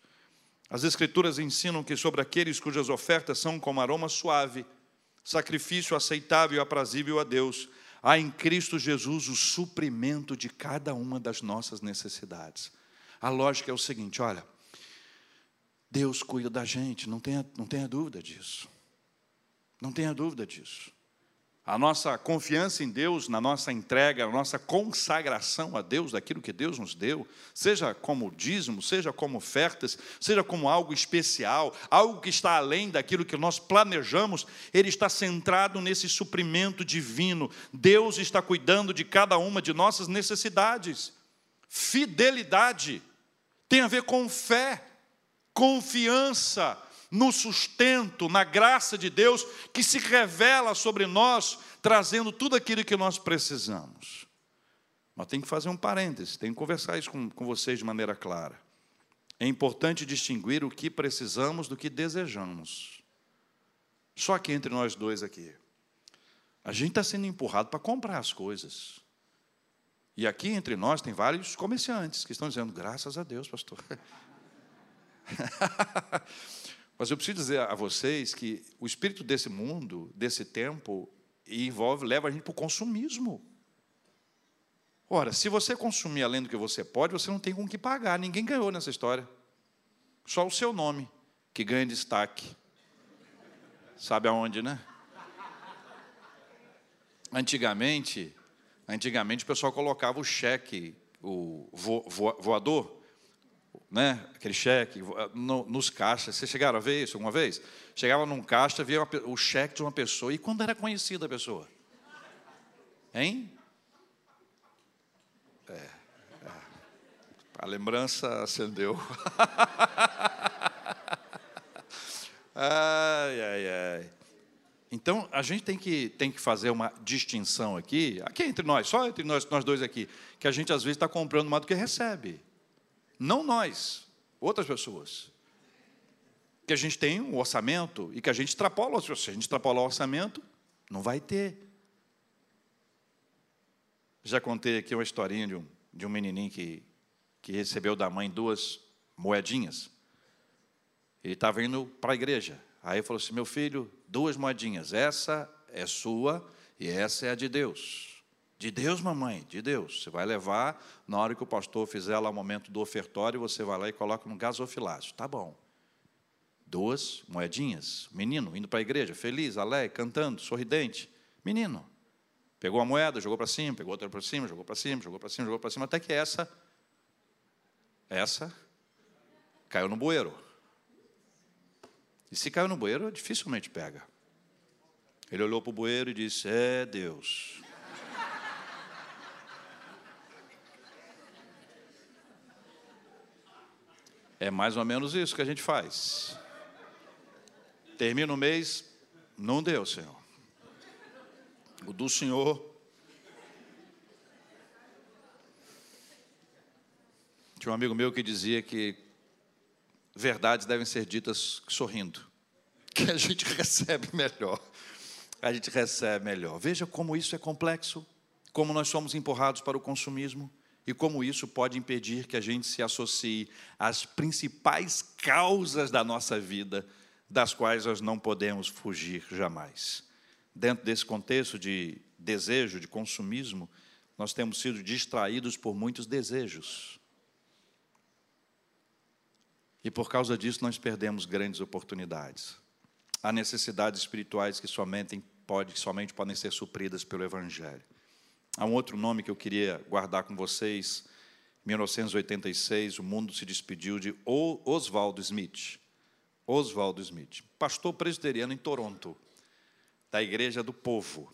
As Escrituras ensinam que sobre aqueles cujas ofertas são como aroma suave, sacrifício aceitável e aprazível a Deus, há em Cristo Jesus o suprimento de cada uma das nossas necessidades. A lógica é o seguinte: olha, Deus cuida da gente, não tenha, não tenha dúvida disso. Não tenha dúvida disso a nossa confiança em Deus, na nossa entrega, a nossa consagração a Deus, daquilo que Deus nos deu, seja como dízimo, seja como ofertas, seja como algo especial, algo que está além daquilo que nós planejamos, ele está centrado nesse suprimento divino. Deus está cuidando de cada uma de nossas necessidades. fidelidade, tem a ver com fé, confiança no sustento, na graça de Deus que se revela sobre nós, trazendo tudo aquilo que nós precisamos. Mas tem que fazer um parêntese, tem que conversar isso com, com vocês de maneira clara. É importante distinguir o que precisamos do que desejamos. Só que entre nós dois aqui. A gente está sendo empurrado para comprar as coisas. E aqui entre nós tem vários comerciantes que estão dizendo, graças a Deus, pastor. Mas eu preciso dizer a vocês que o espírito desse mundo, desse tempo, envolve, leva a gente para o consumismo. Ora, se você consumir além do que você pode, você não tem com que pagar. Ninguém ganhou nessa história. Só o seu nome que ganha destaque. Sabe aonde, né? Antigamente, antigamente o pessoal colocava o cheque, o voador, né? aquele cheque, no, nos caixas. Vocês chegaram a ver isso alguma vez? Chegava num caixa, via uma, o cheque de uma pessoa. E quando era conhecida a pessoa? Hein? É, é. A lembrança acendeu. ai, ai, ai. Então, a gente tem que, tem que fazer uma distinção aqui, aqui entre nós, só entre nós, nós dois aqui, que a gente às vezes está comprando mais do que recebe. Não nós, outras pessoas. Que a gente tem um orçamento e que a gente extrapola. Se a gente extrapolar o orçamento, não vai ter. Já contei aqui uma historinha de um, de um menininho que, que recebeu da mãe duas moedinhas. Ele estava indo para a igreja. Aí falou assim: Meu filho, duas moedinhas, essa é sua e essa é a de Deus. De Deus, mamãe, de Deus. Você vai levar, na hora que o pastor fizer lá o momento do ofertório, você vai lá e coloca no gasofilácio. Tá bom. Duas moedinhas. Menino, indo para a igreja, feliz, alegre, cantando, sorridente. Menino. Pegou a moeda, jogou para cima, pegou outra para cima, jogou para cima, jogou para cima, jogou para cima, até que essa, essa, caiu no bueiro. E se caiu no bueiro, dificilmente pega. Ele olhou para o bueiro e disse: É Deus. É mais ou menos isso que a gente faz. Termina o mês, não deu, Senhor. O do Senhor. Tinha um amigo meu que dizia que verdades devem ser ditas sorrindo, que a gente recebe melhor. A gente recebe melhor. Veja como isso é complexo, como nós somos empurrados para o consumismo e como isso pode impedir que a gente se associe às principais causas da nossa vida, das quais nós não podemos fugir jamais. Dentro desse contexto de desejo, de consumismo, nós temos sido distraídos por muitos desejos. E por causa disso nós perdemos grandes oportunidades. Há necessidades espirituais que somente, pode, somente podem ser supridas pelo Evangelho. Há um outro nome que eu queria guardar com vocês. Em 1986, o mundo se despediu de Oswaldo Smith. Oswaldo Smith, pastor presbiteriano em Toronto, da Igreja do Povo.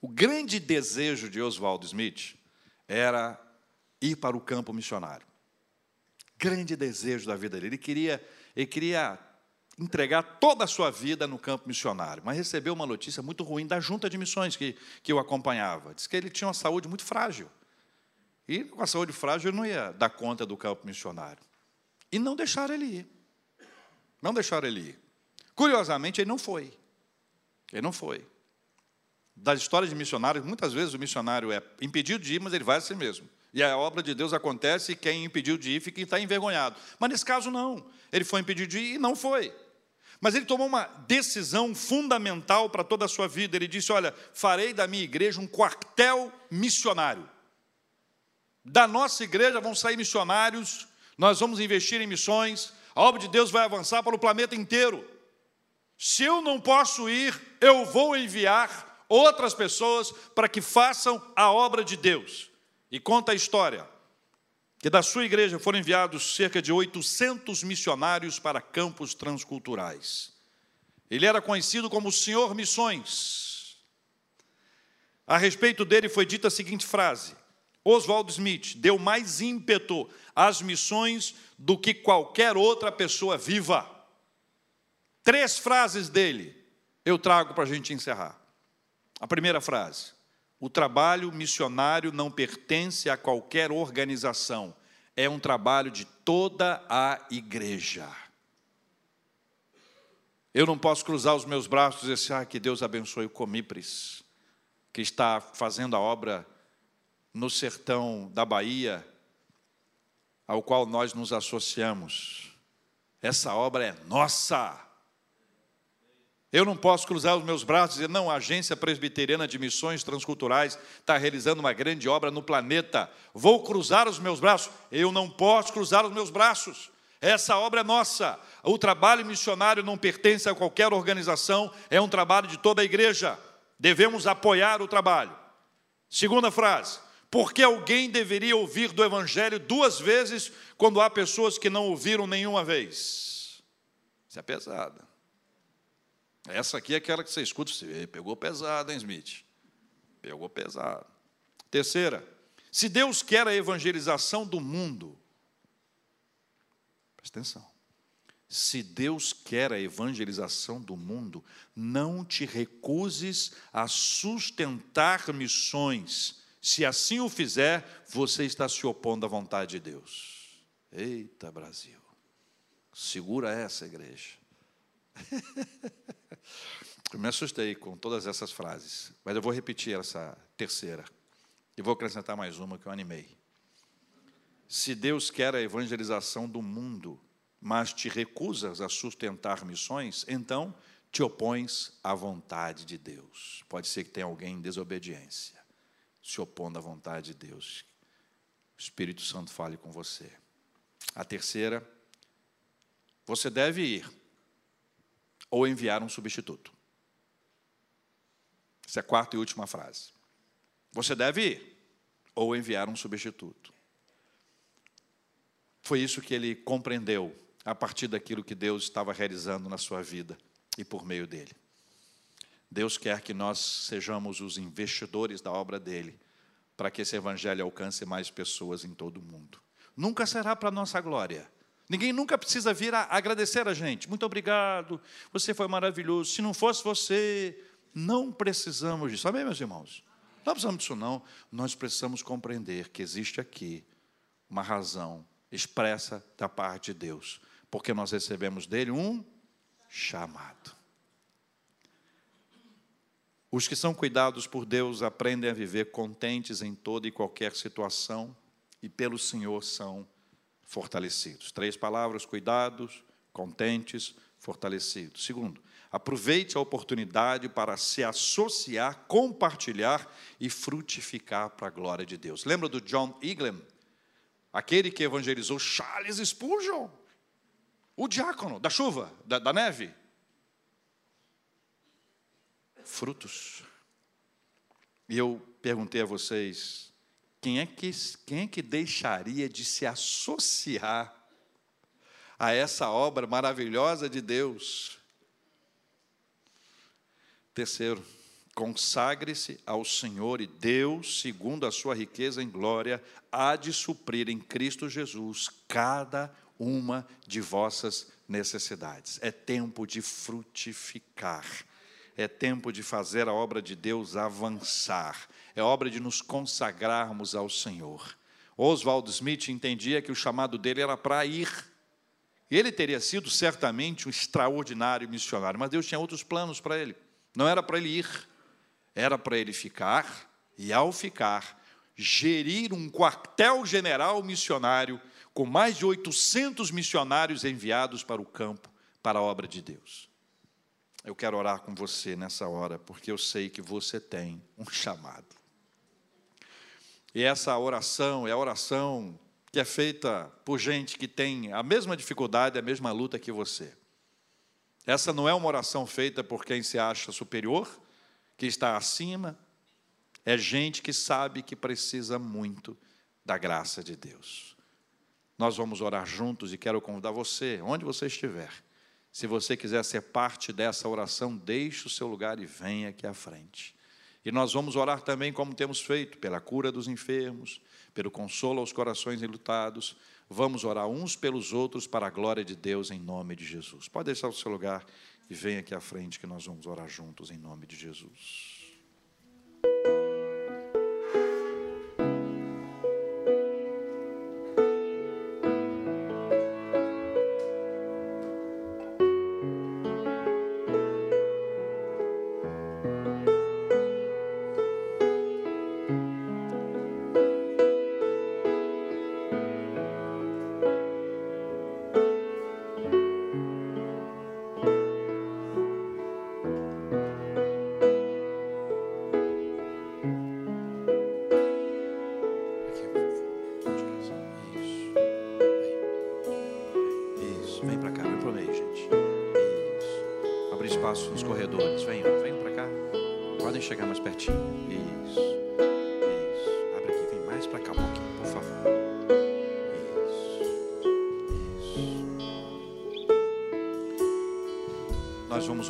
O grande desejo de Oswaldo Smith era ir para o campo missionário. Grande desejo da vida dele. Ele queria, ele queria entregar toda a sua vida no campo missionário, mas recebeu uma notícia muito ruim da junta de missões que, que o acompanhava. Diz que ele tinha uma saúde muito frágil. E com a saúde frágil ele não ia dar conta do campo missionário. E não deixaram ele ir. Não deixaram ele ir. Curiosamente, ele não foi. Ele não foi. Das histórias de missionários, muitas vezes o missionário é impedido de ir, mas ele vai a si mesmo. E a obra de Deus acontece e quem impediu de ir fica está envergonhado. Mas nesse caso, não. Ele foi impedido de ir e não foi. Mas ele tomou uma decisão fundamental para toda a sua vida. Ele disse: Olha, farei da minha igreja um quartel missionário. Da nossa igreja vão sair missionários, nós vamos investir em missões, a obra de Deus vai avançar para o planeta inteiro. Se eu não posso ir, eu vou enviar outras pessoas para que façam a obra de Deus. E conta a história que da sua igreja foram enviados cerca de 800 missionários para campos transculturais. Ele era conhecido como Senhor Missões. A respeito dele foi dita a seguinte frase: Oswald Smith deu mais ímpeto às missões do que qualquer outra pessoa viva. Três frases dele eu trago para a gente encerrar. A primeira frase: o trabalho missionário não pertence a qualquer organização, é um trabalho de toda a igreja. Eu não posso cruzar os meus braços e dizer assim, ah, que Deus abençoe o Comipres, que está fazendo a obra no sertão da Bahia, ao qual nós nos associamos. Essa obra é nossa. Eu não posso cruzar os meus braços e dizer, não, a Agência Presbiteriana de Missões Transculturais está realizando uma grande obra no planeta. Vou cruzar os meus braços. Eu não posso cruzar os meus braços. Essa obra é nossa. O trabalho missionário não pertence a qualquer organização, é um trabalho de toda a igreja. Devemos apoiar o trabalho. Segunda frase: por que alguém deveria ouvir do Evangelho duas vezes quando há pessoas que não ouviram nenhuma vez? Isso é pesado. Essa aqui é aquela que você escuta, você pegou pesado, hein, Smith? Pegou pesado. Terceira, se Deus quer a evangelização do mundo, presta atenção. Se Deus quer a evangelização do mundo, não te recuses a sustentar missões. Se assim o fizer, você está se opondo à vontade de Deus. Eita, Brasil. Segura essa, igreja. Eu me assustei com todas essas frases, mas eu vou repetir essa terceira. E vou acrescentar mais uma que eu animei. Se Deus quer a evangelização do mundo, mas te recusas a sustentar missões, então te opões à vontade de Deus. Pode ser que tenha alguém em desobediência, se opondo à vontade de Deus. O Espírito Santo fale com você. A terceira, você deve ir ou enviar um substituto. Essa é a quarta e última frase. Você deve ir ou enviar um substituto. Foi isso que ele compreendeu a partir daquilo que Deus estava realizando na sua vida e por meio dele. Deus quer que nós sejamos os investidores da obra dele, para que esse evangelho alcance mais pessoas em todo o mundo. Nunca será para nossa glória, Ninguém nunca precisa vir a agradecer a gente. Muito obrigado, você foi maravilhoso. Se não fosse você, não precisamos disso. Amém, meus irmãos? Não precisamos disso, não. Nós precisamos compreender que existe aqui uma razão expressa da parte de Deus, porque nós recebemos dele um chamado. Os que são cuidados por Deus aprendem a viver contentes em toda e qualquer situação e pelo Senhor são fortalecidos. Três palavras: cuidados, contentes, fortalecidos. Segundo, aproveite a oportunidade para se associar, compartilhar e frutificar para a glória de Deus. Lembra do John Eglin? Aquele que evangelizou Charles Spurgeon, o diácono da chuva, da, da neve. Frutos. E eu perguntei a vocês, quem é que, quem é que deixaria de se associar a essa obra maravilhosa de Deus? Terceiro, consagre-se ao Senhor e Deus, segundo a sua riqueza em glória, há de suprir em Cristo Jesus cada uma de vossas necessidades. É tempo de frutificar, é tempo de fazer a obra de Deus avançar é obra de nos consagrarmos ao Senhor. Oswald Smith entendia que o chamado dele era para ir. Ele teria sido certamente um extraordinário missionário, mas Deus tinha outros planos para ele. Não era para ele ir, era para ele ficar e, ao ficar, gerir um quartel-general missionário com mais de 800 missionários enviados para o campo para a obra de Deus. Eu quero orar com você nessa hora, porque eu sei que você tem um chamado. E essa oração é a oração que é feita por gente que tem a mesma dificuldade, a mesma luta que você. Essa não é uma oração feita por quem se acha superior, que está acima. É gente que sabe que precisa muito da graça de Deus. Nós vamos orar juntos e quero convidar você, onde você estiver, se você quiser ser parte dessa oração, deixe o seu lugar e venha aqui à frente. E nós vamos orar também, como temos feito, pela cura dos enfermos, pelo consolo aos corações enlutados. Vamos orar uns pelos outros para a glória de Deus em nome de Jesus. Pode deixar o seu lugar e venha aqui à frente que nós vamos orar juntos em nome de Jesus.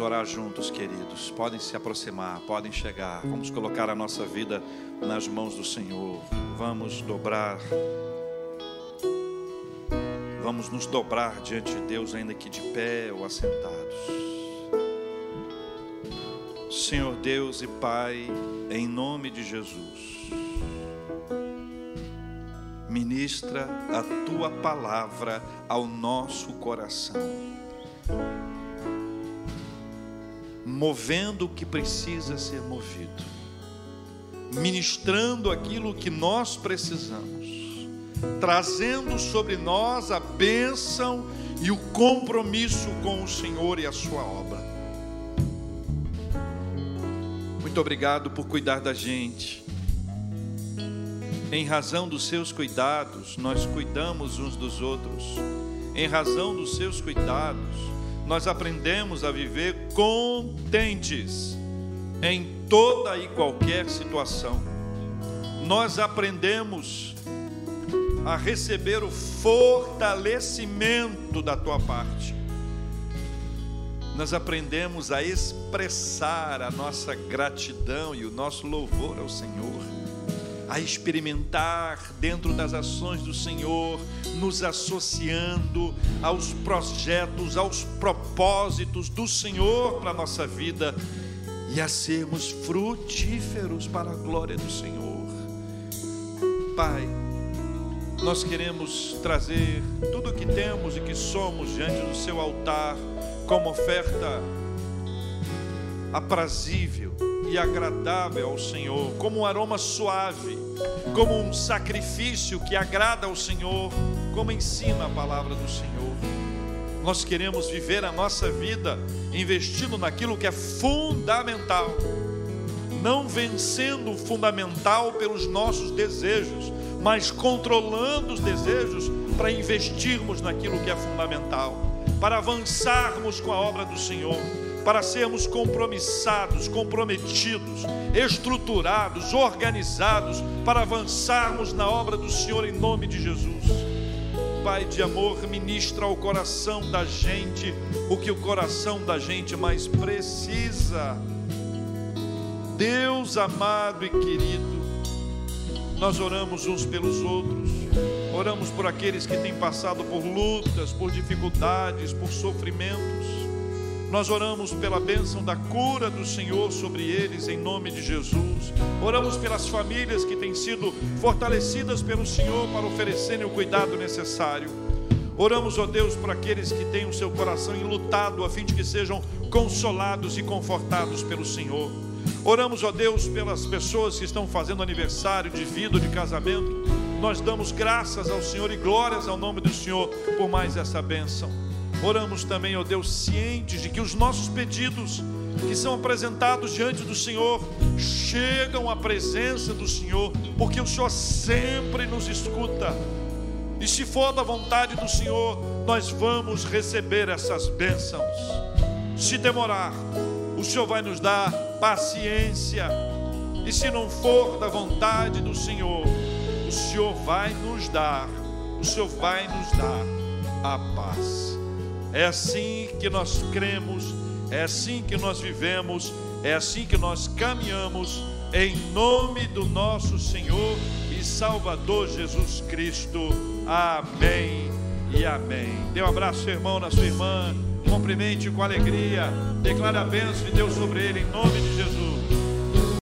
Orar juntos, queridos. Podem se aproximar, podem chegar. Vamos colocar a nossa vida nas mãos do Senhor. Vamos dobrar. Vamos nos dobrar diante de Deus, ainda que de pé ou assentados. Senhor Deus e Pai, em nome de Jesus, ministra a tua palavra ao nosso coração movendo o que precisa ser movido, ministrando aquilo que nós precisamos, trazendo sobre nós a bênção e o compromisso com o Senhor e a Sua obra. Muito obrigado por cuidar da gente. Em razão dos seus cuidados, nós cuidamos uns dos outros. Em razão dos seus cuidados, nós aprendemos a viver contentes em toda e qualquer situação. Nós aprendemos a receber o fortalecimento da tua parte. Nós aprendemos a expressar a nossa gratidão e o nosso louvor ao Senhor a experimentar dentro das ações do Senhor, nos associando aos projetos, aos propósitos do Senhor para a nossa vida e a sermos frutíferos para a glória do Senhor. Pai, nós queremos trazer tudo o que temos e que somos diante do Seu altar como oferta aprazível e agradável ao Senhor, como um aroma suave, como um sacrifício que agrada ao Senhor, como ensina a palavra do Senhor. Nós queremos viver a nossa vida investindo naquilo que é fundamental, não vencendo o fundamental pelos nossos desejos, mas controlando os desejos para investirmos naquilo que é fundamental, para avançarmos com a obra do Senhor para sermos compromissados, comprometidos, estruturados, organizados, para avançarmos na obra do Senhor em nome de Jesus. Pai de amor, ministra ao coração da gente o que o coração da gente mais precisa. Deus amado e querido, nós oramos uns pelos outros, oramos por aqueles que têm passado por lutas, por dificuldades, por sofrimentos nós oramos pela bênção da cura do Senhor sobre eles, em nome de Jesus. Oramos pelas famílias que têm sido fortalecidas pelo Senhor para oferecerem o cuidado necessário. Oramos, ó Deus, para aqueles que têm o seu coração enlutado, a fim de que sejam consolados e confortados pelo Senhor. Oramos, ó Deus, pelas pessoas que estão fazendo aniversário de vida, de casamento. Nós damos graças ao Senhor e glórias ao nome do Senhor por mais essa bênção. Oramos também, ó Deus, cientes de que os nossos pedidos que são apresentados diante do Senhor chegam à presença do Senhor, porque o Senhor sempre nos escuta. E se for da vontade do Senhor, nós vamos receber essas bênçãos. Se demorar, o Senhor vai nos dar paciência. E se não for da vontade do Senhor, o Senhor vai nos dar, o Senhor vai nos dar a paz. É assim que nós cremos, é assim que nós vivemos, é assim que nós caminhamos, em nome do nosso Senhor e Salvador Jesus Cristo. Amém e amém. Dê um abraço, seu irmão, na sua irmã. Cumprimente com alegria. Declare a bênção de Deus sobre ele, em nome de Jesus.